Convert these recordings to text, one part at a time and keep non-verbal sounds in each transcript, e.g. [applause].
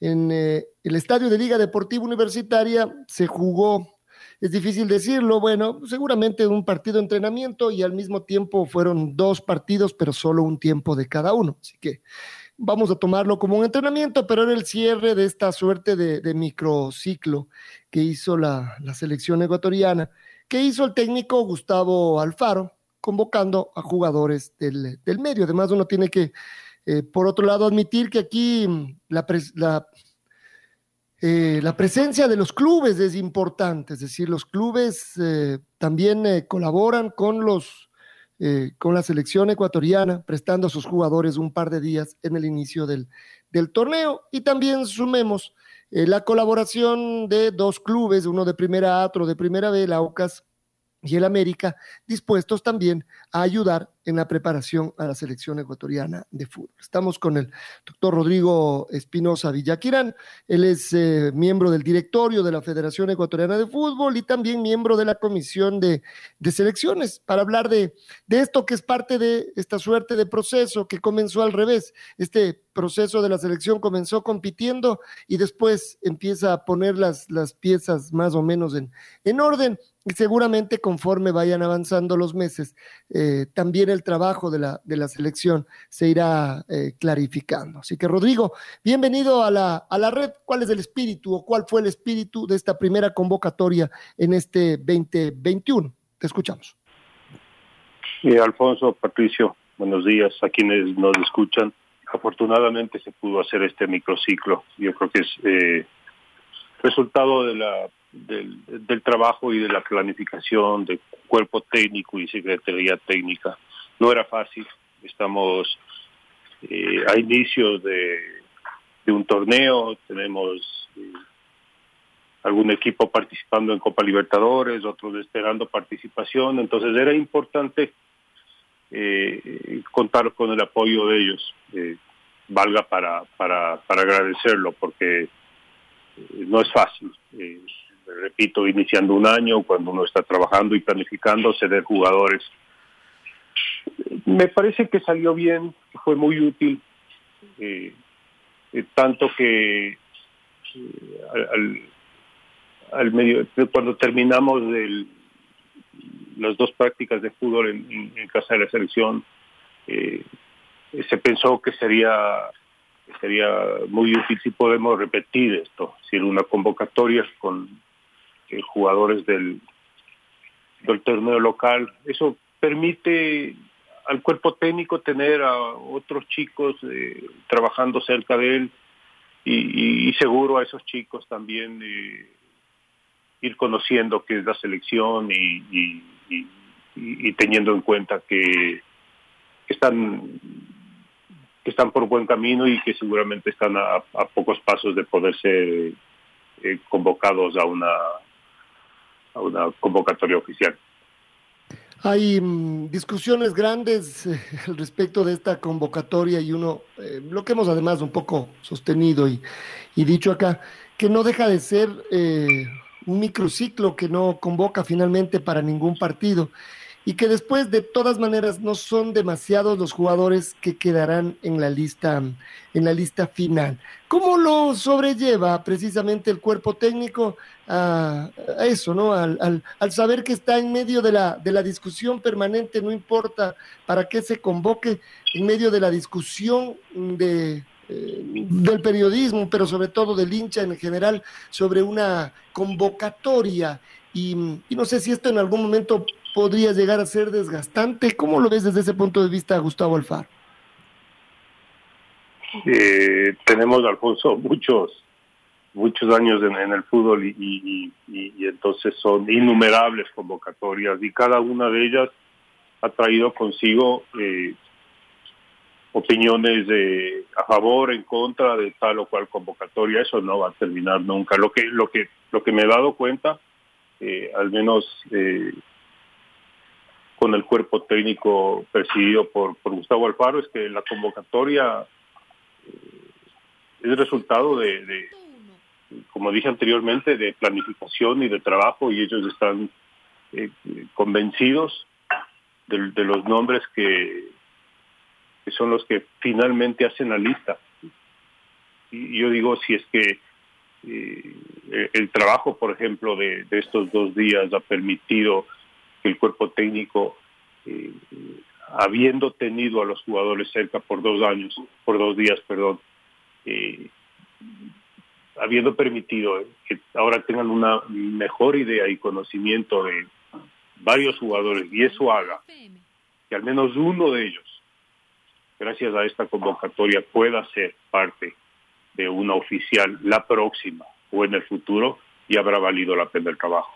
en eh, el estadio de Liga Deportiva Universitaria se jugó, es difícil decirlo, bueno, seguramente un partido de entrenamiento y al mismo tiempo fueron dos partidos, pero solo un tiempo de cada uno. Así que vamos a tomarlo como un entrenamiento, pero era el cierre de esta suerte de, microciclo que hizo la, selección ecuatoriana, que hizo el técnico Gustavo Alfaro, convocando a jugadores del, del medio. Además, uno tiene que eh, por otro lado, admitir que aquí mm, la, eh, la, presencia de los clubes es importante, es decir, los clubes eh, también colaboran con, los, con la selección ecuatoriana, prestando a sus jugadores un par de días en el inicio del, del torneo. Y también sumemos la colaboración de dos clubes, uno de primera A, otro de primera B, la OCAS y el América, dispuestos también a ayudar en la preparación a la selección ecuatoriana de fútbol. Estamos con el doctor Rodrigo Espinosa Villaquirán. Él es eh, miembro del directorio de la Federación Ecuatoriana de Fútbol y también miembro de la Comisión de, Selecciones para hablar de, de, esto que es parte de esta suerte de proceso que comenzó al revés. Este proceso de la selección comenzó compitiendo y después empieza a poner las, las piezas más o menos en, en orden y seguramente conforme vayan avanzando los meses, eh, también el trabajo de la, de la selección se irá eh, clarificando. Así que Rodrigo, bienvenido a la, a la red. ¿Cuál es el espíritu o cuál fue el espíritu de esta primera convocatoria en este 2021? Te escuchamos. Alfonso, Patricio, buenos días a quienes nos escuchan. Afortunadamente se pudo hacer este microciclo. Yo creo que es eh, resultado de la del, del, trabajo y de la planificación del cuerpo técnico y secretaría técnica. No era fácil, estamos eh, a inicios de, un torneo, tenemos eh, algún equipo participando en Copa Libertadores, otros esperando participación, entonces era importante eh, contar con el apoyo de ellos, eh, valga para, para, para agradecerlo, porque no es fácil. Repito, iniciando un año, cuando uno está trabajando y planificando, ceder jugadores. Me parece que salió bien, fue muy útil, eh, eh, tanto que eh, al, al, medio, cuando terminamos las dos prácticas de fútbol en, casa de la selección, se pensó que sería sería muy útil si podemos repetir esto, si una convocatoria con jugadores del, del torneo local. Eso permite al cuerpo técnico tener a otros chicos eh, trabajando cerca de él y, y, seguro a esos chicos también eh, ir conociendo qué es la selección y, y, teniendo en cuenta que están que están por buen camino y que seguramente están a, a pocos pasos de poder ser eh, convocados a una a una convocatoria oficial. Hay mm, discusiones grandes eh, al respecto de esta convocatoria y uno, eh, lo que hemos además un poco sostenido y, dicho acá, que no deja de ser eh, un microciclo que no convoca finalmente para ningún partido y que después de todas maneras no son demasiados los jugadores que quedarán en la lista en la lista final. ¿Cómo lo sobrelleva precisamente el cuerpo técnico a, eso, ¿no? Al, al, saber que está en medio de la, de la discusión permanente, no importa para qué se convoque, en medio de la discusión de, eh, del periodismo, pero sobre todo del hincha en general, sobre una convocatoria. Y, y no sé si esto en algún momento podría llegar a ser desgastante. ¿Cómo lo ves desde ese punto de vista, Gustavo Alfaro? Eh, tenemos, Alfonso, muchos muchos años en, el fútbol y, entonces son innumerables convocatorias y cada una de ellas ha traído consigo eh, opiniones de a favor, en contra de tal o cual convocatoria. Eso no va a terminar nunca. Lo que lo que lo que me he dado cuenta, eh, al menos eh, con el cuerpo técnico presidido por, Gustavo Alfaro, es que la convocatoria es resultado de como dije anteriormente, de planificación y de trabajo y ellos están eh, convencidos de, los nombres que, son los que finalmente hacen la lista. Y yo digo, si es que eh, el trabajo, por ejemplo, de, estos dos días ha permitido el cuerpo técnico, eh, habiendo tenido a los jugadores cerca por dos años, por dos días, perdón, habiendo permitido que ahora tengan una mejor idea y conocimiento de varios jugadores y eso haga que al menos uno de ellos, gracias a esta convocatoria, pueda ser parte de una oficial la próxima o en el futuro y habrá valido la pena el trabajo.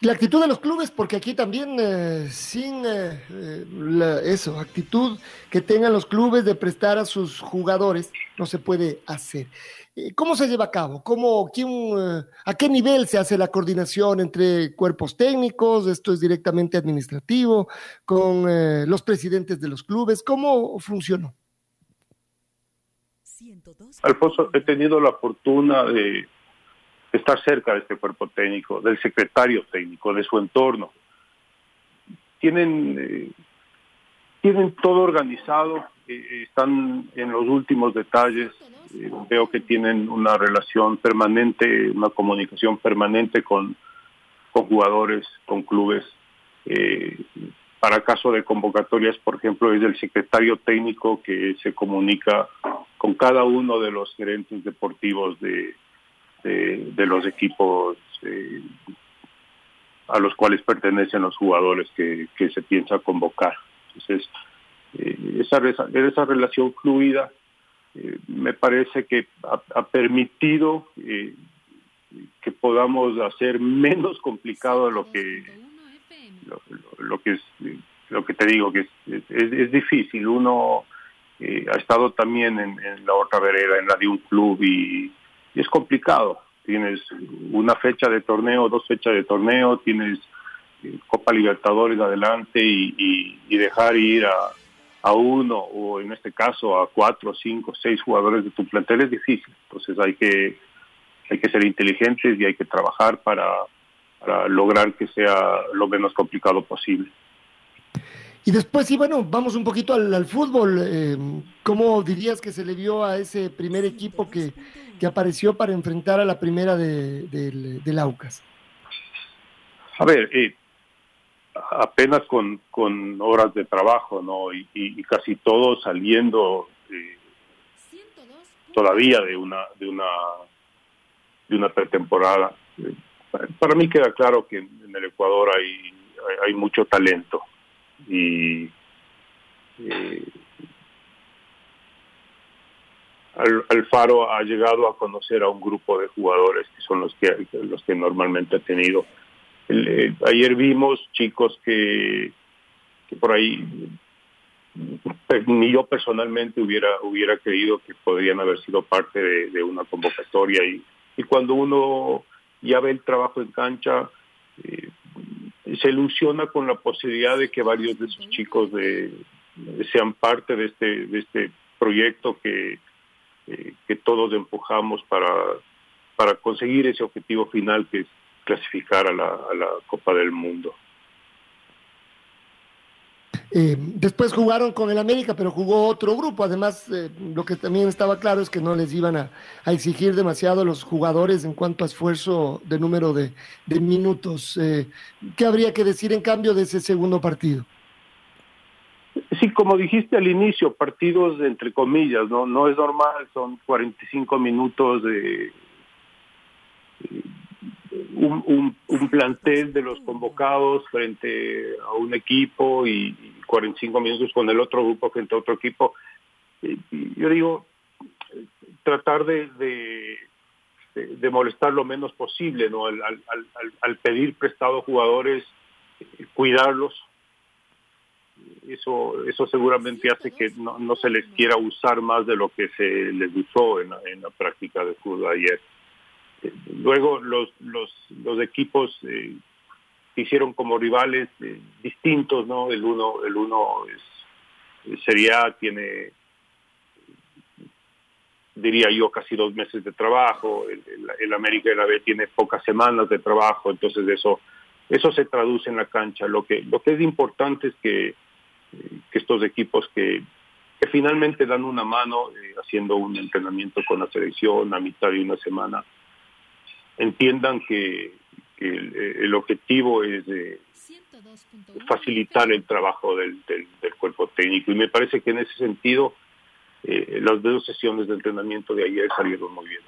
La actitud de los clubes, porque aquí también eh, sin eh, eh, eso, actitud que tengan los clubes de prestar a sus jugadores, no se puede hacer. ¿Cómo se lleva a cabo? ¿Cómo, quién, ¿A qué nivel se hace la coordinación entre cuerpos técnicos? ¿Esto es directamente administrativo? ¿Con los presidentes de los clubes? ¿Cómo funcionó? Alfonso, he tenido la fortuna de estar cerca de este cuerpo técnico, del secretario técnico, de su entorno. Tienen, eh, tienen todo organizado, eh, están en los últimos detalles, eh, veo que tienen una relación permanente, una comunicación permanente con, con jugadores, con clubes. para caso de convocatorias, por ejemplo, es el secretario técnico que se comunica con cada uno de los gerentes deportivos de, de, los equipos eh, a los cuales pertenecen los jugadores que, se piensa convocar. Entonces, eh, esa, esa relación fluida eh, me parece que ha, permitido que podamos hacer menos complicado lo que lo, que es lo que te digo que es, es, difícil uno ha estado también en, la otra vereda en la de un club y es complicado. Tienes una fecha de torneo, dos fechas de torneo, tienes eh, Copa Libertadores adelante y, dejar ir a, a, uno o en este caso a cuatro, cinco, seis jugadores de tu plantel es difícil. Entonces hay que hay que ser inteligentes y hay que trabajar para, lograr que sea lo menos complicado posible. Y después, sí, bueno, vamos un poquito al, fútbol. Eh, ¿Cómo dirías que se le dio a ese primer equipo que, que apareció para enfrentar a la primera de, de, Aucas? A ver, eh, apenas con, con horas de trabajo, ¿no? Y, casi todo saliendo todavía de una, de una, de una pretemporada. para mí queda claro que en, el Ecuador hay, hay mucho talento y eh, Alfaro ha llegado a conocer a un grupo de jugadores que son los que los que normalmente ha tenido. Eh, ayer vimos chicos que, que por ahí ni yo personalmente hubiera hubiera creído que podrían haber sido parte de, una convocatoria y, y, cuando uno ya ve el trabajo en cancha eh, se ilusiona con la posibilidad de que varios de esos chicos de, sean parte de este, de este proyecto que, eh, que todos empujamos para, para conseguir ese objetivo final que es clasificar a la, a la Copa del Mundo. Eh, después jugaron con el América, pero jugó otro grupo. Además, eh, lo que también estaba claro es que no les iban a, exigir demasiado a los jugadores en cuanto a esfuerzo de número de, minutos. Eh, ¿Qué habría que decir en cambio de ese segundo partido? Sí, como dijiste al inicio, partidos entre comillas, no, no es normal, son 45 minutos de un, un, un, plantel de los convocados frente a un equipo y, 45 minutos con el otro grupo frente a otro equipo. yo digo, tratar de, de, molestar lo menos posible, ¿no? Al, pedir prestado jugadores, cuidarlos. Eso, eso seguramente hace que no, no, se les quiera usar más de lo que se les usó en, la práctica de fútbol ayer. Luego los, los, los equipos eh, hicieron como rivales eh, distintos, ¿no? El uno, el uno es, sería, tiene, diría yo, casi dos meses de trabajo, el, el, América de la B tiene pocas semanas de trabajo, entonces eso, eso se traduce en la cancha. Lo que, lo que es importante es que, que estos equipos que, finalmente dan una mano eh, haciendo un entrenamiento con la selección a mitad de una semana, entiendan que, el, objetivo es facilitar el trabajo del, cuerpo técnico. Y me parece que en ese sentido eh, las dos sesiones de entrenamiento de ayer salieron muy bien.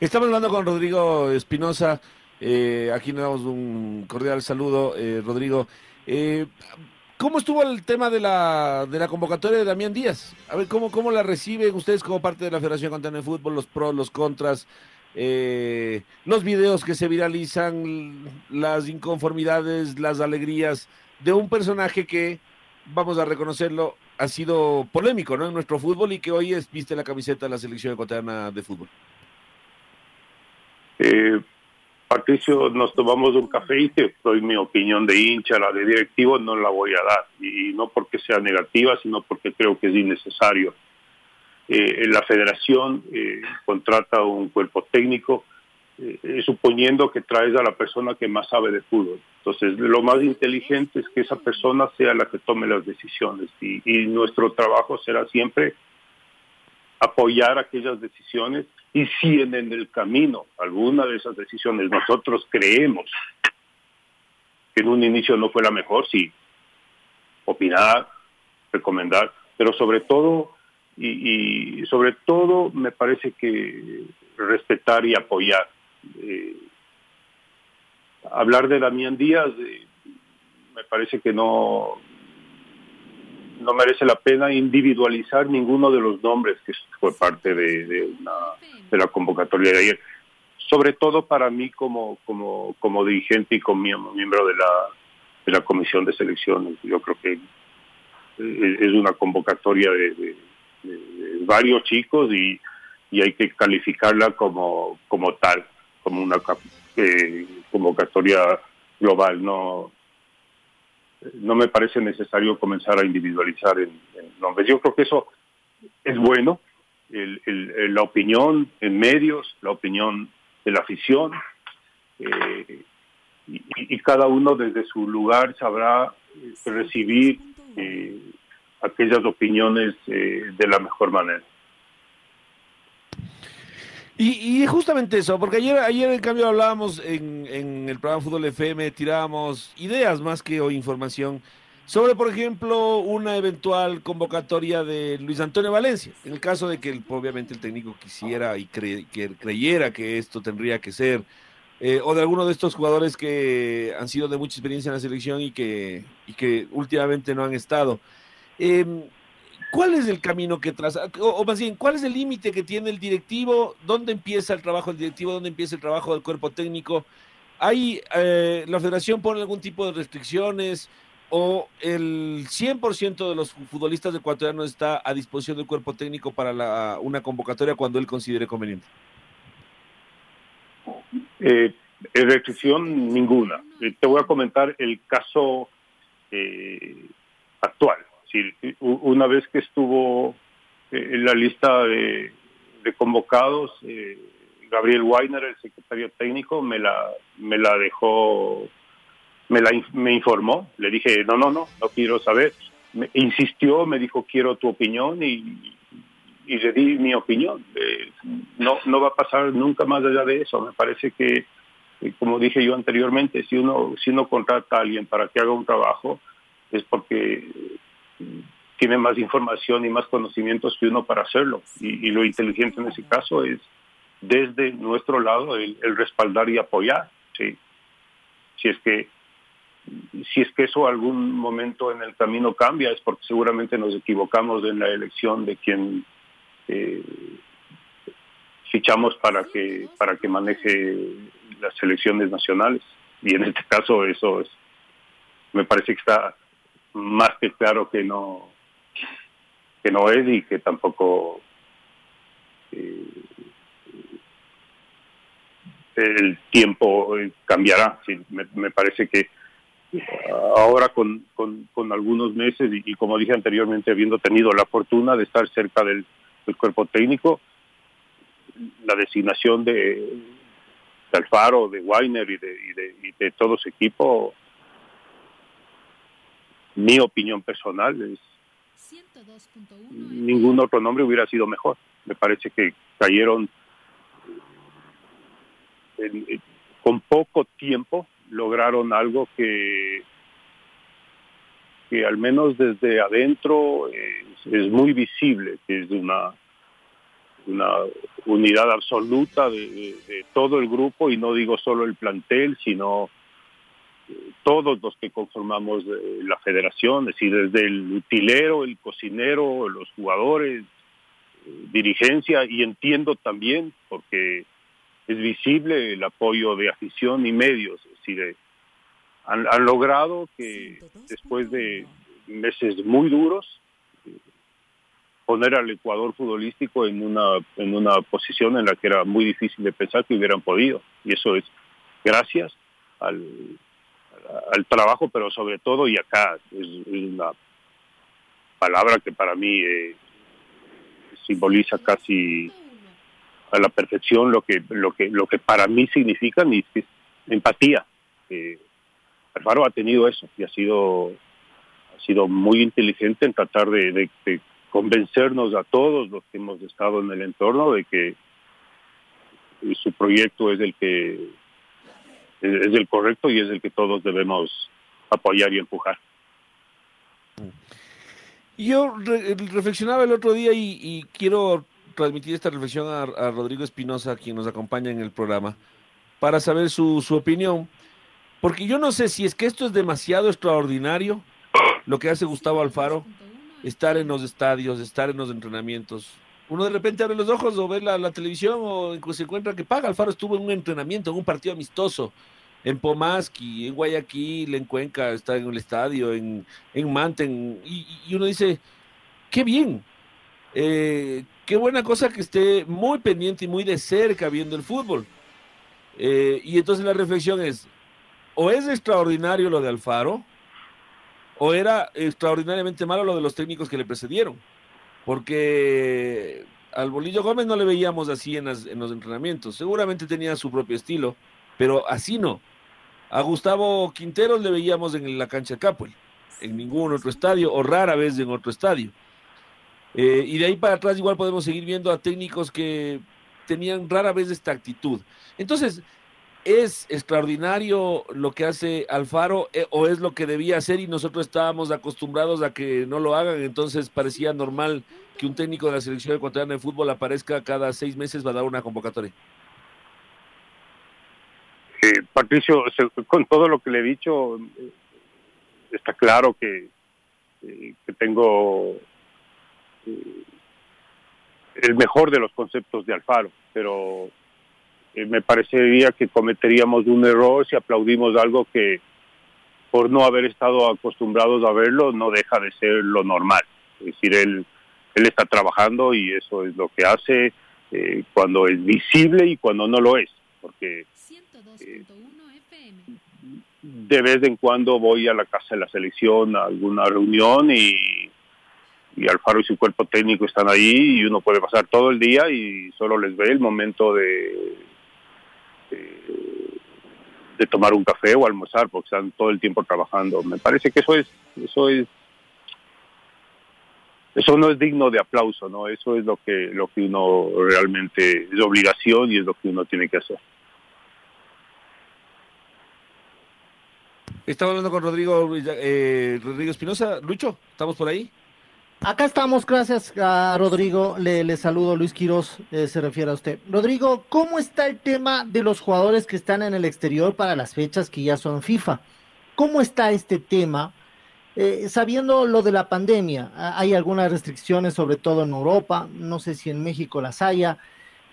Estamos hablando con Rodrigo Espinosa. Eh, aquí nos damos un cordial saludo, eh, Rodrigo. Eh, ¿Cómo estuvo el tema de la, de la convocatoria de Damián Díaz? A ver, ¿cómo, cómo la reciben ustedes como parte de la Federación Continental de Fútbol, los pros, los contras, eh, los videos que se viralizan, las inconformidades, las alegrías de un personaje que, vamos a reconocerlo, ha sido polémico ¿no? en nuestro fútbol y que hoy es, viste la camiseta de la selección ecuatoriana de fútbol? Eh, Patricio, nos tomamos un café y que doy mi opinión de hincha, la de directivo no la voy a dar, y no porque sea negativa, sino porque creo que es innecesario. Eh, la federación eh, contrata un cuerpo técnico, eh, suponiendo que traes a la persona que más sabe de fútbol. Entonces, lo más inteligente es que esa persona sea la que tome las decisiones, y nuestro trabajo será siempre apoyar aquellas decisiones y si en, el camino alguna de esas decisiones nosotros creemos que en un inicio no fue la mejor, sí, opinar, recomendar, pero sobre todo, y, sobre todo me parece que respetar y apoyar. Eh, hablar de Damián Díaz eh, me parece que no, no merece la pena individualizar ninguno de los nombres que fue parte de, de, la convocatoria de ayer. Sobre todo para mí como, como, como dirigente y como miembro de la, de la comisión de selecciones. Yo creo que es una convocatoria de, varios chicos y, y, hay que calificarla como, como tal, como una eh, convocatoria global, no no me parece necesario comenzar a individualizar en, nombres. Yo creo que eso es bueno, la opinión en medios, la opinión de la afición, eh, y, cada uno desde su lugar sabrá eh, recibir eh, aquellas opiniones de la mejor manera. Y, justamente eso, porque ayer, ayer en cambio hablábamos en, el programa Fútbol FM, tirábamos ideas más que o información sobre, por ejemplo, una eventual convocatoria de Luis Antonio Valencia. En el caso de que obviamente el técnico quisiera y que creyera que esto tendría que ser, eh, o de alguno de estos jugadores que han sido de mucha experiencia en la selección y que, y que últimamente no han estado. Eh, ¿Cuál es el camino que traza? O, más bien, ¿cuál es el límite que tiene el directivo? ¿Dónde empieza el trabajo del directivo? ¿Dónde empieza el trabajo del cuerpo técnico? ¿Hay, eh, la federación pone algún tipo de restricciones o el 100% de los futbolistas ecuatorianos está a disposición del cuerpo técnico para la, una convocatoria cuando él considere conveniente? Eh, restricción ninguna. Eh, te voy a comentar el caso eh, actual una vez que estuvo eh, en la lista de, convocados, eh, Gabriel Weiner, el secretario técnico, me la, me la dejó, me, la, me informó. Le dije, no, no, no, no quiero saber. Me insistió, me dijo, quiero tu opinión y, le di mi opinión. Eh, no, no va a pasar nunca más allá de eso. Me parece que, como dije yo anteriormente, si uno, si uno contrata a alguien para que haga un trabajo, es porque tiene más información y más conocimientos que uno para hacerlo. Y, lo inteligente en ese caso es, desde nuestro lado el, respaldar y apoyar. Sí. Si es que si es que eso algún momento en el camino cambia es porque seguramente nos equivocamos en la elección de quien eh, fichamos para que para que maneje las elecciones nacionales y en este caso eso es me parece que está más que claro que no que no es y que tampoco eh, el tiempo cambiará. me, parece que ahora con, con, algunos meses y, como dije anteriormente, habiendo tenido la fortuna de estar cerca del, cuerpo técnico, la designación de, de Alfaro, de Weiner y de, y de, y de todo su equipo, mi opinión personal es ningún otro nombre hubiera sido mejor. Me parece que cayeron con poco tiempo lograron algo que que al menos desde adentro es, muy visible, que es una una unidad absoluta de, todo el grupo y no digo solo el plantel, sino todos los que conformamos eh, la federación, es decir, desde el utilero, el cocinero, los jugadores, eh, dirigencia, y entiendo también, porque es visible el apoyo de afición y medios, es decir, eh, han, logrado que después de meses muy duros, poner al Ecuador futbolístico en una, en una posición en la que era muy difícil de pensar que hubieran podido. Y eso es gracias al, al trabajo, pero sobre todo, y acá es, una palabra que para mí eh, simboliza casi a la perfección lo que lo que lo que para mí significa es empatía. Eh, Alfaro ha tenido eso y ha sido ha sido muy inteligente en tratar de, convencernos a todos los que hemos estado en el entorno de que su proyecto es el que es, el correcto y es el que todos debemos apoyar y empujar. Yo reflexionaba el otro día y, quiero transmitir esta reflexión a, Rodrigo Espinosa, quien nos acompaña en el programa, para saber su opinión. Porque yo no sé si es que esto es demasiado extraordinario, lo que hace Gustavo Alfaro, estar en los estadios, estar en los entrenamientos. Uno de repente abre los ojos o ve la, televisión o se encuentra que Paga Alfaro estuvo en un entrenamiento, en un partido amistoso, en Pomaski, en Guayaquil, en Cuenca, está en el estadio, en, en Manten, y, uno dice, qué bien, eh, qué buena cosa que esté muy pendiente y muy de cerca viendo el fútbol. Eh, y entonces la reflexión es, o es extraordinario lo de Alfaro, o era extraordinariamente malo lo de los técnicos que le precedieron, porque al Bolillo Gómez no le veíamos así en, los entrenamientos, seguramente tenía su propio estilo, pero así no. A Gustavo Quinteros le veíamos en la cancha de en ningún otro estadio, o rara vez en otro estadio. Eh, y de ahí para atrás igual podemos seguir viendo a técnicos que tenían rara vez esta actitud. Entonces, ¿es extraordinario lo que hace Alfaro eh, o es lo que debía hacer y nosotros estábamos acostumbrados a que no lo hagan? Entonces parecía normal que un técnico de la selección ecuatoriana de fútbol aparezca cada seis meses va a dar una convocatoria. Eh, Patricio, con todo lo que le he dicho, eh, está claro que, que tengo el mejor de los conceptos de Alfaro, pero me parecería que cometeríamos un error si aplaudimos algo que por no haber estado acostumbrados a verlo no deja de ser lo normal. Es decir, él, él está trabajando y eso es lo que hace cuando es visible y cuando no lo es, porque de vez en cuando voy a la casa de la selección a alguna reunión y, y Alfaro y su cuerpo técnico están ahí y uno puede pasar todo el día y solo les ve el momento de, de, tomar un café o almorzar porque están todo el tiempo trabajando. Me parece que eso es eso es eso no es digno de aplauso, ¿no? Eso es lo que lo que uno realmente es obligación y es lo que uno tiene que hacer. Estamos hablando con Rodrigo, eh, Rodrigo Espinosa. Lucho, ¿estamos por ahí? Acá estamos, gracias a Rodrigo. Le, saludo, Luis Quiroz, eh, se refiere a usted. Rodrigo, ¿cómo está el tema de los jugadores que están en el exterior para las fechas que ya son FIFA? ¿Cómo está este tema? Eh, sabiendo lo de la pandemia, hay algunas restricciones, sobre todo en Europa, no sé si en México las haya,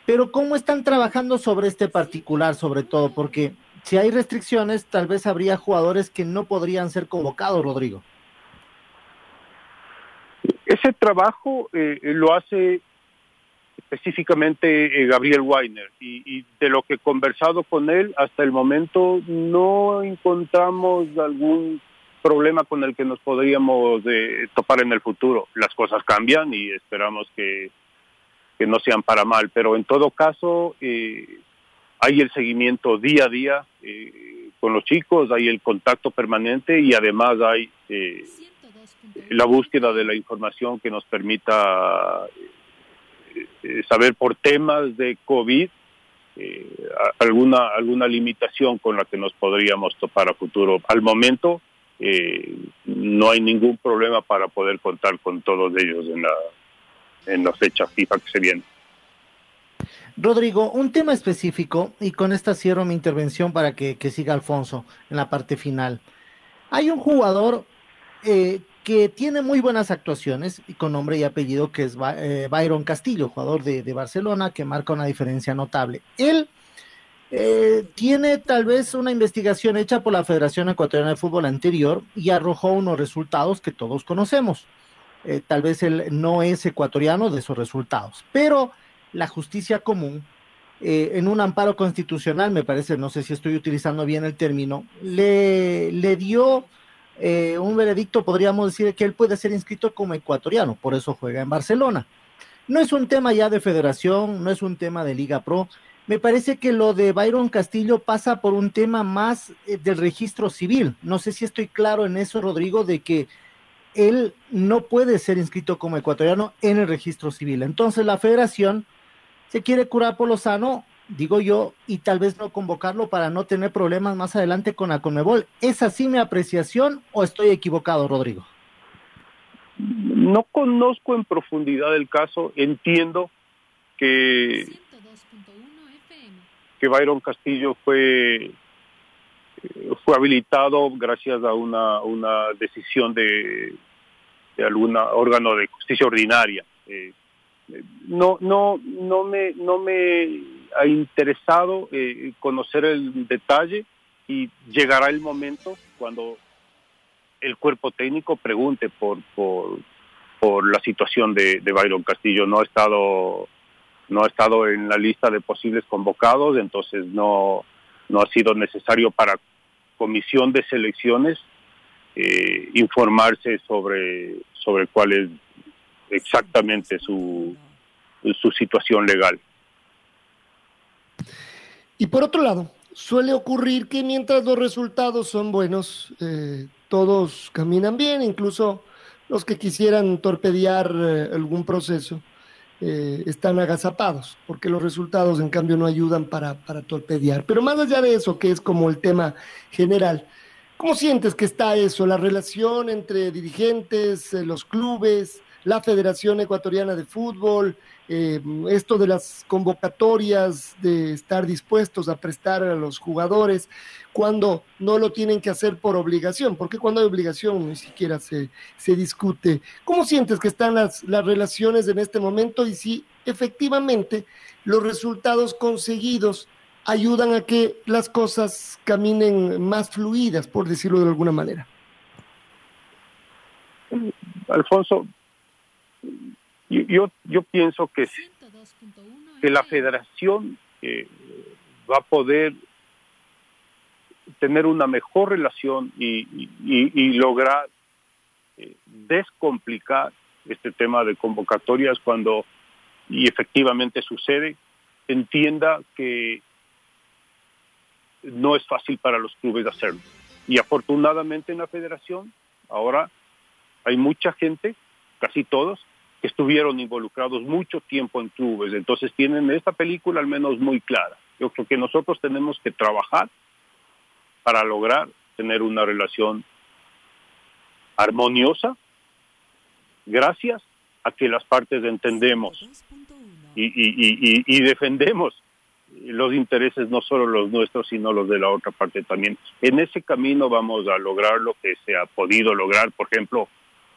pero ¿cómo están trabajando sobre este particular, sobre todo? Porque si hay restricciones, tal vez habría jugadores que no podrían ser convocados, Rodrigo. Ese trabajo eh, lo hace específicamente eh, Gabriel Weiner y, de lo que he conversado con él hasta el momento no encontramos algún problema con el que nos podríamos eh, topar en el futuro. Las cosas cambian y esperamos que, que no sean para mal, pero en todo caso hay el seguimiento día a día con los chicos, hay el contacto permanente y además hay la búsqueda de la información que nos permita eh, eh, saber por temas de COVID eh, alguna alguna limitación con la que nos podríamos topar a futuro. Al momento no hay ningún problema para poder contar con todos ellos en la en la fecha FIFA que se viene. Rodrigo, un tema específico, y con esta cierro mi intervención para que, que siga Alfonso en la parte final. Hay un jugador eh, que tiene muy buenas actuaciones y con nombre y apellido, que es eh, Byron Castillo, jugador de, Barcelona, que marca una diferencia notable. Él eh, tiene tal vez una investigación hecha por la Federación Ecuatoriana de Fútbol anterior y arrojó unos resultados que todos conocemos. Eh, tal vez él no es ecuatoriano de esos resultados, pero la justicia común, en un amparo constitucional, me parece, no sé si estoy utilizando bien el término, le, le dio eh, un veredicto, podríamos decir que él puede ser inscrito como ecuatoriano, por eso juega en Barcelona. No es un tema ya de federación, no es un tema de Liga Pro. Me parece que lo de Byron Castillo pasa por un tema más eh, del registro civil. No sé si estoy claro en eso, Rodrigo, de que él no puede ser inscrito como ecuatoriano en el registro civil. Entonces la federación se quiere curar por lo sano digo yo, y tal vez no convocarlo para no tener problemas más adelante con la Conmebol. ¿Es así mi apreciación o estoy equivocado, Rodrigo? No conozco en profundidad el caso, entiendo que, que Byron Castillo fue fue habilitado gracias a una, una decisión de, de algún órgano de justicia ordinaria. Eh, no, no, no me, no me ha interesado eh, conocer el detalle y llegará el momento cuando el cuerpo técnico pregunte por, por, la situación de, de Byron Castillo. No ha estado no ha estado en la lista de posibles convocados, entonces no, no ha sido necesario para comisión de selecciones eh, informarse sobre, sobre cuál es exactamente su, su situación legal. Y por otro lado, suele ocurrir que mientras los resultados son buenos, eh, todos caminan bien, incluso los que quisieran torpedear eh, algún proceso eh, están agazapados, porque los resultados en cambio no ayudan para, para torpedear. Pero más allá de eso, que es como el tema general, ¿cómo sientes que está eso, la relación entre dirigentes, los clubes, la Federación Ecuatoriana de Fútbol, eh, esto de las convocatorias, de estar dispuestos a prestar a los jugadores cuando no lo tienen que hacer por obligación, porque cuando hay obligación ni siquiera se, se discute. ¿Cómo sientes que están las, las relaciones en este momento y si efectivamente los resultados conseguidos ayudan a que las cosas caminen más fluidas, por decirlo de alguna manera? Alfonso, yo, yo pienso que, que la federación eh, va a poder tener una mejor relación y, y, lograr eh, descomplicar este tema de convocatorias cuando, y efectivamente sucede, entienda que no es fácil para los clubes hacerlo. Y afortunadamente en la federación ahora hay mucha gente, casi todos, que estuvieron involucrados mucho tiempo en clubes, entonces tienen esta película al menos muy clara. Yo creo que nosotros tenemos que trabajar para lograr tener una relación armoniosa gracias a que las partes entendemos y, y, defendemos los intereses, no solo los nuestros, sino los de la otra parte también. En ese camino vamos a lograr lo que se ha podido lograr, por ejemplo,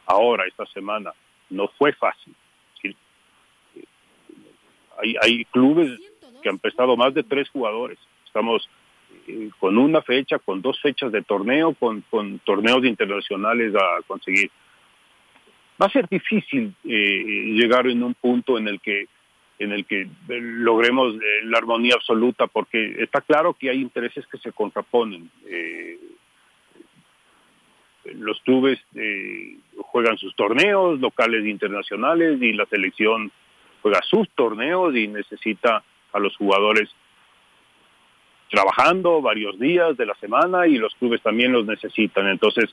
ahora, esta semana. No fue fácil. Hay, hay clubes que han prestado más de tres jugadores. Estamos eh, con una fecha, con dos fechas de torneo, con, con torneos internacionales a conseguir. Va a ser difícil eh, llegar en un punto en el que en el que logremos eh, la armonía absoluta, porque está claro que hay intereses que se contraponen. Eh, los clubes eh, juegan sus torneos locales e internacionales y la selección juega sus torneos y necesita a los jugadores trabajando varios días de la semana y los clubes también los necesitan. Entonces,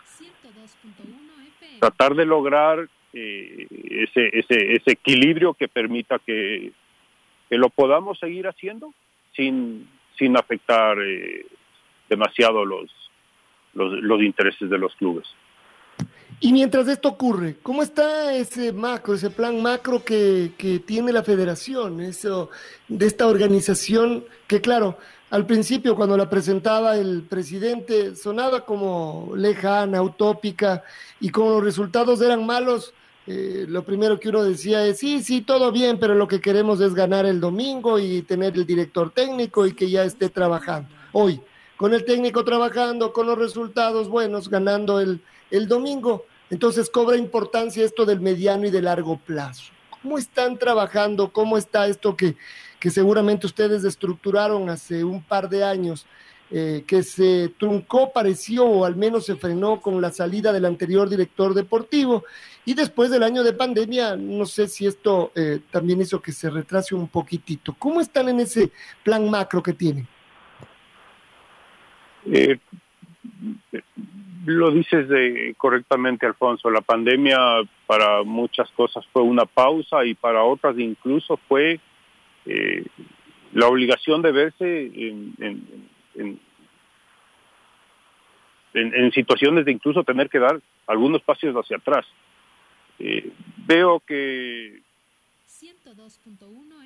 tratar de lograr eh, ese, ese, ese equilibrio que permita que, que lo podamos seguir haciendo sin, sin afectar eh, demasiado los, los, intereses de los clubes. Y mientras esto ocurre, ¿cómo está ese macro, ese plan macro que, que, tiene la federación, eso de esta organización que claro, al principio cuando la presentaba el presidente sonaba como lejana, utópica y como los resultados eran malos, eh, lo primero que uno decía es, sí, sí, todo bien, pero lo que queremos es ganar el domingo y tener el director técnico y que ya esté trabajando. Hoy, con el técnico trabajando, con los resultados buenos, ganando el, el domingo, entonces cobra importancia esto del mediano y de largo plazo. ¿Cómo están trabajando? ¿Cómo está esto que, que seguramente ustedes estructuraron hace un par de años? Eh, que se truncó, pareció, o al menos se frenó con la salida del anterior director deportivo. Y después del año de pandemia, no sé si esto eh, también hizo que se retrase un poquitito. ¿Cómo están en ese plan macro que tienen? Eh, lo dices de, correctamente, Alfonso. La pandemia para muchas cosas fue una pausa y para otras incluso fue eh, la obligación de verse en, en en, situaciones de incluso tener que dar algunos pasos hacia atrás. Eh, veo que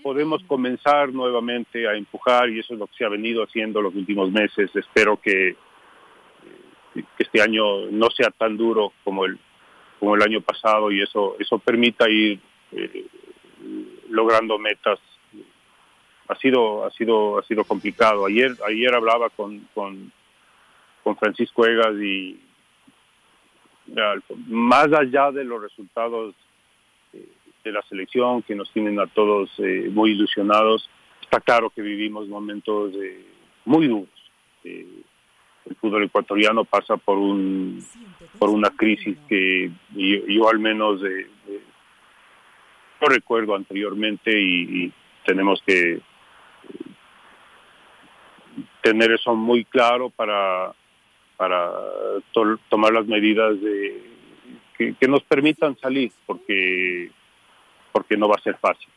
podemos comenzar nuevamente a empujar y eso es lo que se ha venido haciendo los últimos meses. Espero que, eh, que este año no sea tan duro como el como el año pasado y eso eso permita ir eh, logrando metas. Ha sido ha sido ha sido complicado. Ayer ayer hablaba con con, con Francisco Egas y más allá de los resultados de la selección que nos tienen a todos eh, muy ilusionados. Está claro que vivimos momentos eh, muy duros. El fútbol ecuatoriano pasa por un por una crisis que yo, al menos no recuerdo anteriormente y tenemos que tener eso muy claro para, para tomar las medidas que, nos permitan salir, porque, porque no va a ser fácil.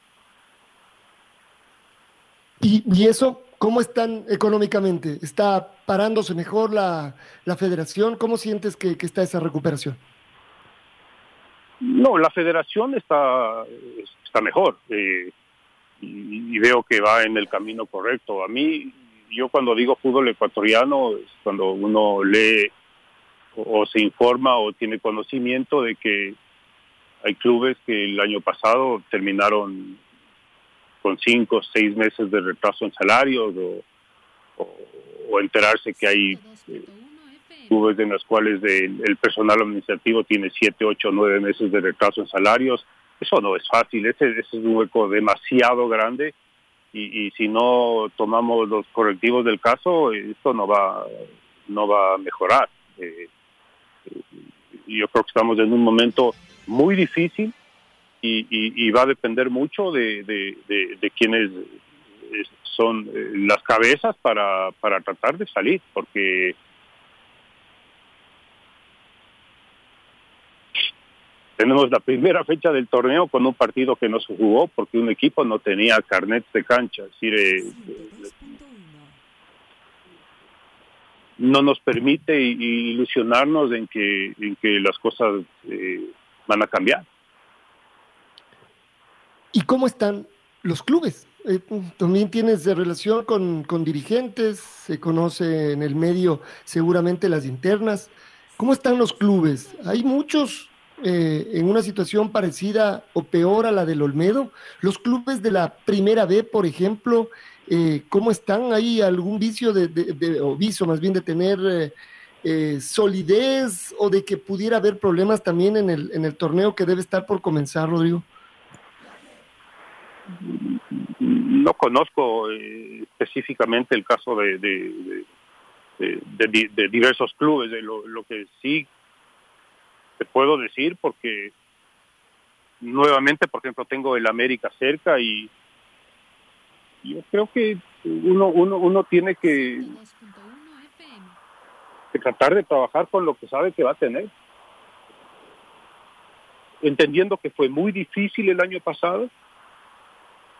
¿Y, y eso cómo están económicamente? ¿Está parándose mejor la, la federación? ¿Cómo sientes que, que está esa recuperación? No, la federación está, está mejor. Eh, y, veo que va en el camino correcto. A mí, yo cuando digo fútbol ecuatoriano, es cuando uno lee o, se informa o tiene conocimiento de que hay clubes que el año pasado terminaron con cinco seis meses de retraso en salarios o, enterarse que hay eh, clubes en los cuales el personal administrativo tiene siete, ocho, nueve meses de retraso en salarios eso no es fácil, ese, es un hueco demasiado grande y, si no tomamos los correctivos del caso, esto no va, no va a mejorar. Eh, eh, yo creo que estamos en un momento muy difícil y, va a depender mucho de, quienes son eh, las cabezas para, para tratar de salir, porque Tenemos la primera fecha del torneo con un partido que no se jugó porque un equipo no tenía carnet de cancha. Es decir, eh, no nos permite ilusionarnos en que, en que las cosas eh, van a cambiar. ¿Y cómo están los clubes? Eh, también tienes relación con, con, dirigentes, se conoce en el medio seguramente las internas. ¿Cómo están los clubes? Hay muchos eh, en una situación parecida o peor a la del Olmedo. Los clubes de la primera B, por ejemplo, eh, ¿cómo están? ¿Hay algún vicio de, de, o vicio más bien de tener eh, solidez o de que pudiera haber problemas también en el, en el torneo que debe estar por comenzar, Rodrigo? No conozco específicamente el caso de, de, diversos clubes. Lo, lo que sí te puedo decir porque nuevamente, por ejemplo, tengo el América cerca y yo creo que uno, uno, uno tiene que, tratar de trabajar con lo que sabe que va a tener. Entendiendo que fue muy difícil el año pasado,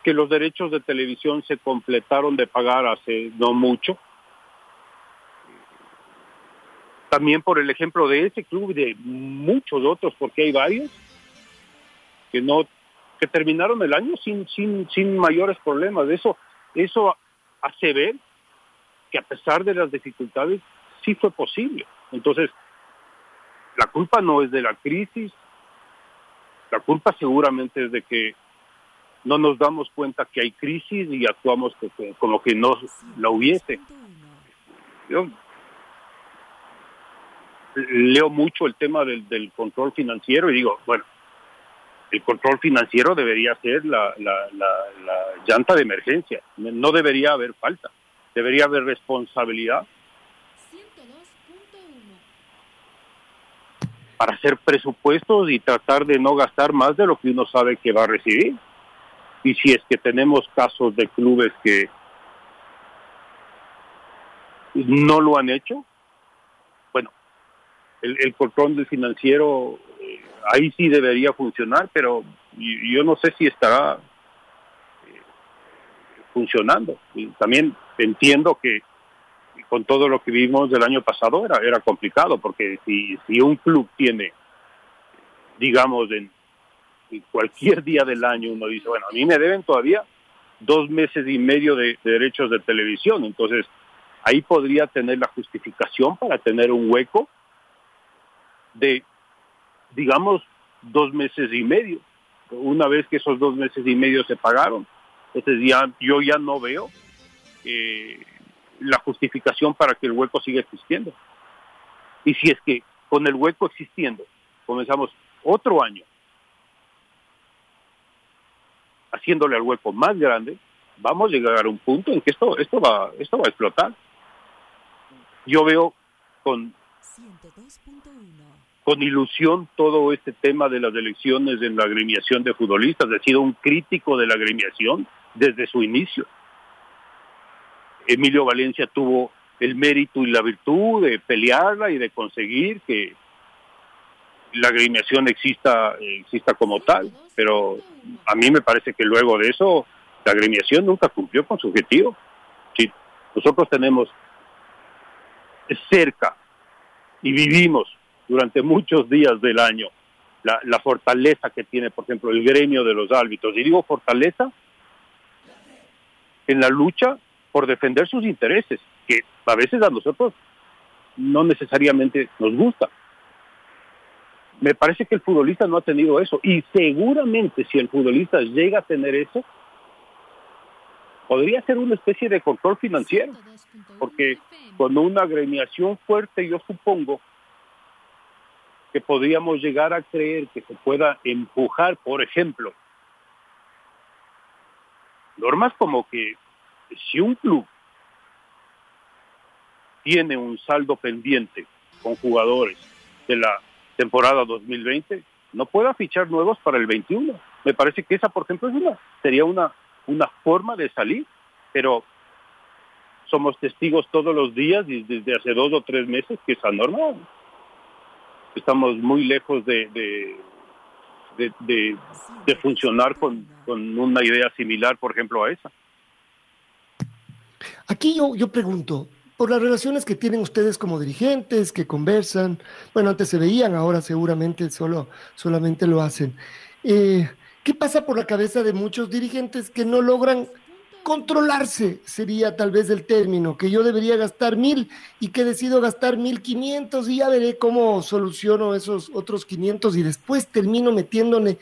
que los derechos de televisión se completaron de pagar hace no mucho, también por el ejemplo de ese club y de muchos otros, porque hay varios que no que terminaron el año sin sin sin mayores problemas. Eso eso hace ver que a pesar de las dificultades sí fue posible. Entonces, la culpa no es de la crisis, la culpa seguramente es de que no nos damos cuenta que hay crisis y actuamos como que no la hubiese. Yo leo mucho el tema del, del, control financiero y digo, bueno, el control financiero debería ser la, la, la, llanta de emergencia, no debería haber falta, debería haber responsabilidad para hacer presupuestos y tratar de no gastar más de lo que uno sabe que va a recibir. Y si es que tenemos casos de clubes que no lo han hecho, el, control del financiero eh, ahí sí debería funcionar, pero yo no sé si estará eh, funcionando. Y también entiendo que con todo lo que vimos del año pasado era, era complicado, porque si, si un club tiene, digamos, en, cualquier día del año uno dice, bueno, a mí me deben todavía dos meses y medio de derechos de televisión, entonces ahí podría tener la justificación para tener un hueco de, digamos, dos meses y medio. Una vez que esos dos meses y medio se pagaron, entonces ya, yo ya no veo eh, la justificación para que el hueco siga existiendo. Y si es que con el hueco existiendo comenzamos otro año haciéndole al hueco más grande, vamos a llegar a un punto en que esto, esto, va, esto va a explotar. Yo veo con con ilusión todo este tema de las elecciones en la agremiación de futbolistas. He sido un crítico de la agremiación desde su inicio. Emilio Valencia tuvo el mérito y la virtud de pelearla y de conseguir que la agremiación exista, exista como tal, pero a mí me parece que luego de eso la agremiación nunca cumplió con su objetivo. Si nosotros tenemos cerca y vivimos durante muchos días del año la, fortaleza que tiene, por ejemplo, el gremio de los árbitros. Y digo fortaleza en la lucha por defender sus intereses, que a veces a nosotros no necesariamente nos gusta. Me parece que el futbolista no ha tenido eso y seguramente si el futbolista llega a tener eso, podría ser una especie de control financiero, porque con una agremiación fuerte yo supongo que podríamos llegar a creer que se pueda empujar, por ejemplo, normas como que si un club tiene un saldo pendiente con jugadores de la temporada 2020, no pueda fichar nuevos para el 21. Me parece que esa, por ejemplo, es una, sería una, una forma de salir, pero somos testigos todos los días y desde hace dos o tres meses que esa norma estamos muy lejos de, de, de, funcionar con, con, una idea similar, por ejemplo, a esa. Aquí yo, yo pregunto, por las relaciones que tienen ustedes como dirigentes, que conversan, bueno, antes se veían, ahora seguramente solo, solamente lo hacen. Eh, ¿Qué pasa por la cabeza de muchos dirigentes que no logran controlarse? Sería tal vez el término, que yo debería gastar mil y que decido gastar mil quinientos y ya veré cómo soluciono esos otros quinientos y después termino metiéndole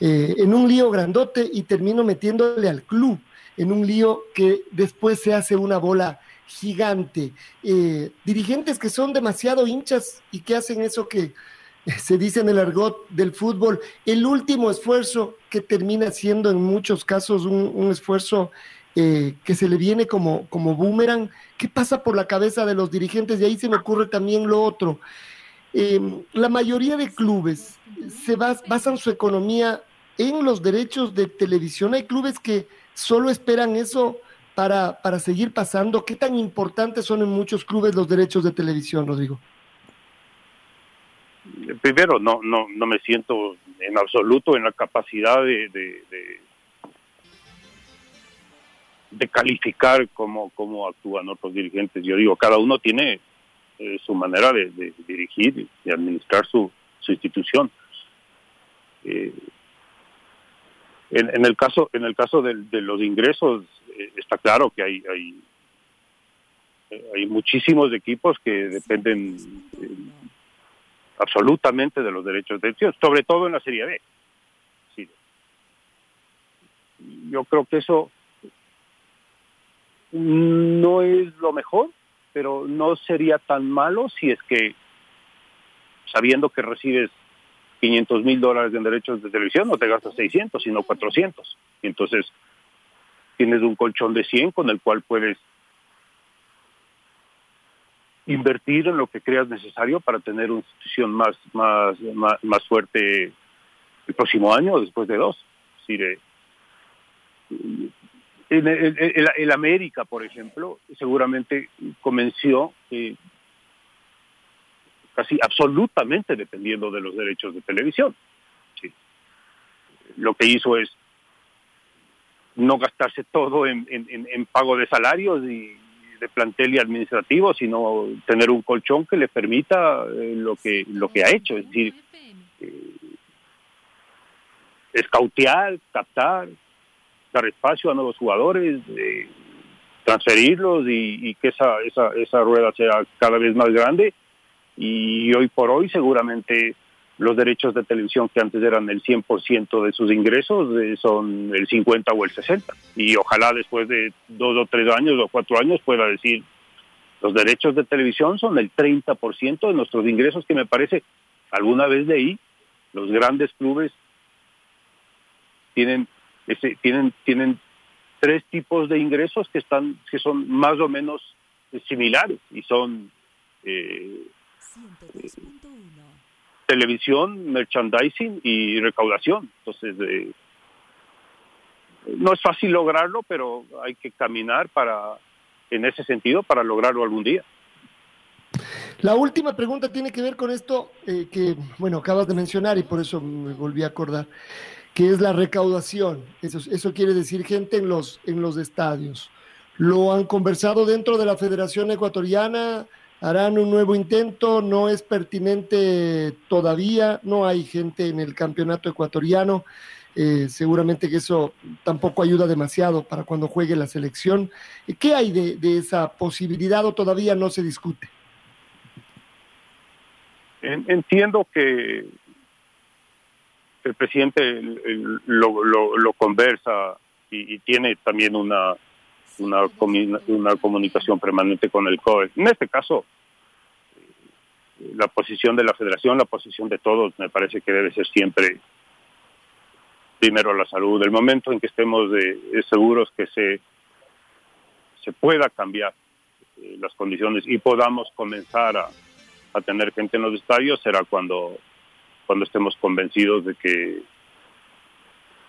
eh, en un lío grandote y termino metiéndole al club en un lío que después se hace una bola gigante. Eh, dirigentes que son demasiado hinchas y que hacen eso que [laughs] se dice en el argot del fútbol, el último esfuerzo que termina siendo en muchos casos un, esfuerzo eh, que se le viene como, como boomerang. ¿Qué pasa por la cabeza de los dirigentes? Y ahí se me ocurre también lo otro. Em, la mayoría de clubes se basan su economía en los derechos de televisión. Hay clubes que solo esperan eso para, para seguir pasando. ¿Qué tan importantes son en muchos clubes los derechos de televisión, Rodrigo? Primero, no, no, no me siento en absoluto en la capacidad de, de, de, calificar cómo, cómo actúan otros dirigentes. Yo digo, cada uno tiene eh, su manera de, dirigir y administrar su, su institución. Eh, en, el caso en el caso de, los ingresos eh, está claro que hay hay hay muchísimos equipos que dependen eh, absolutamente de los derechos de televisión, sobre todo en la Serie B. Yo creo que eso no es lo mejor, pero no sería tan malo si es que sabiendo que recibes 500 mil dólares en derechos de televisión, no te gastas 600, sino 400. Y entonces tienes un colchón de 100 con el cual puedes invertir en lo que creas necesario para tener una institución más, más, más, fuerte el próximo año o después de dos. Es decir, eh, el, América, por ejemplo, seguramente convenció eh, casi absolutamente dependiendo de los derechos de televisión. Lo que hizo es no gastarse todo en, pago de salarios y de plantel y administrativo, sino tener un colchón que le permita eh, lo que lo que ha hecho, es decir, eh, escautear, captar, dar espacio a nuevos jugadores, eh, transferirlos y, y, que esa, esa, esa rueda sea cada vez más grande y hoy por hoy seguramente los derechos de televisión que antes eran el 100% de sus ingresos eh, son el 50 o el 60 y ojalá después de dos o tres años o cuatro años pueda decir los derechos de televisión son el 30% de nuestros ingresos que me parece alguna vez ahí los grandes clubes tienen ese, tienen tienen tres tipos de ingresos que están que son más o menos similares y son eh, televisión, merchandising y recaudación. Entonces, eh, no es fácil lograrlo, pero hay que caminar para, en ese sentido, para lograrlo algún día. La última pregunta tiene que ver con esto eh, que, bueno, acabas de mencionar y por eso me volví a acordar, que es la recaudación. Eso, eso quiere decir gente en los, en los estadios. ¿Lo han conversado dentro de la Federación Ecuatoriana? Harán un nuevo intento, no es pertinente todavía, no hay gente en el campeonato ecuatoriano, eh, seguramente que eso tampoco ayuda demasiado para cuando juegue la selección. ¿Qué hay de, esa posibilidad o todavía no se discute? Entiendo que el presidente lo, conversa y, tiene también una una, una comunicación permanente con el COE. En este caso, la posición de la federación, la posición de todos, me parece que debe ser siempre primero la salud. El momento en que estemos seguros que se, se pueda cambiar eh, las condiciones y podamos comenzar a, a, tener gente en los estadios será cuando, cuando estemos convencidos de que,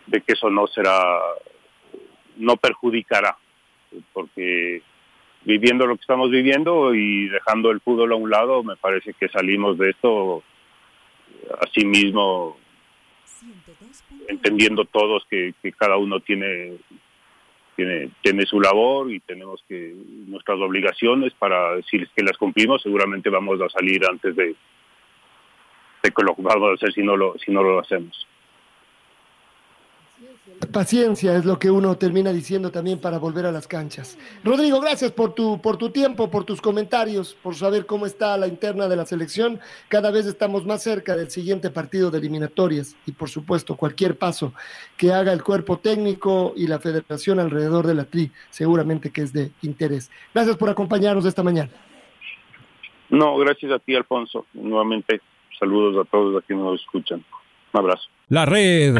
de que eso no será, no perjudicará porque viviendo lo que estamos viviendo y dejando el fútbol a un lado, me parece que salimos de esto así mismo, entendiendo todos que, cada uno tiene, tiene, tiene su labor y tenemos que nuestras obligaciones para decir que las cumplimos, seguramente vamos a salir antes de, de que lo vamos a hacer si no lo, si no lo hacemos. Paciencia es lo que uno termina diciendo también para volver a las canchas. Rodrigo, gracias por tu, por tu tiempo, por tus comentarios, por saber cómo está la interna de la selección. Cada vez estamos más cerca del siguiente partido de eliminatorias y por supuesto cualquier paso que haga el cuerpo técnico y la federación alrededor de la TRI seguramente que es de interés. Gracias por acompañarnos esta mañana. No, gracias a ti, Alfonso. Nuevamente, saludos a todos los que nos escuchan. Un abrazo. La red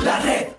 La red.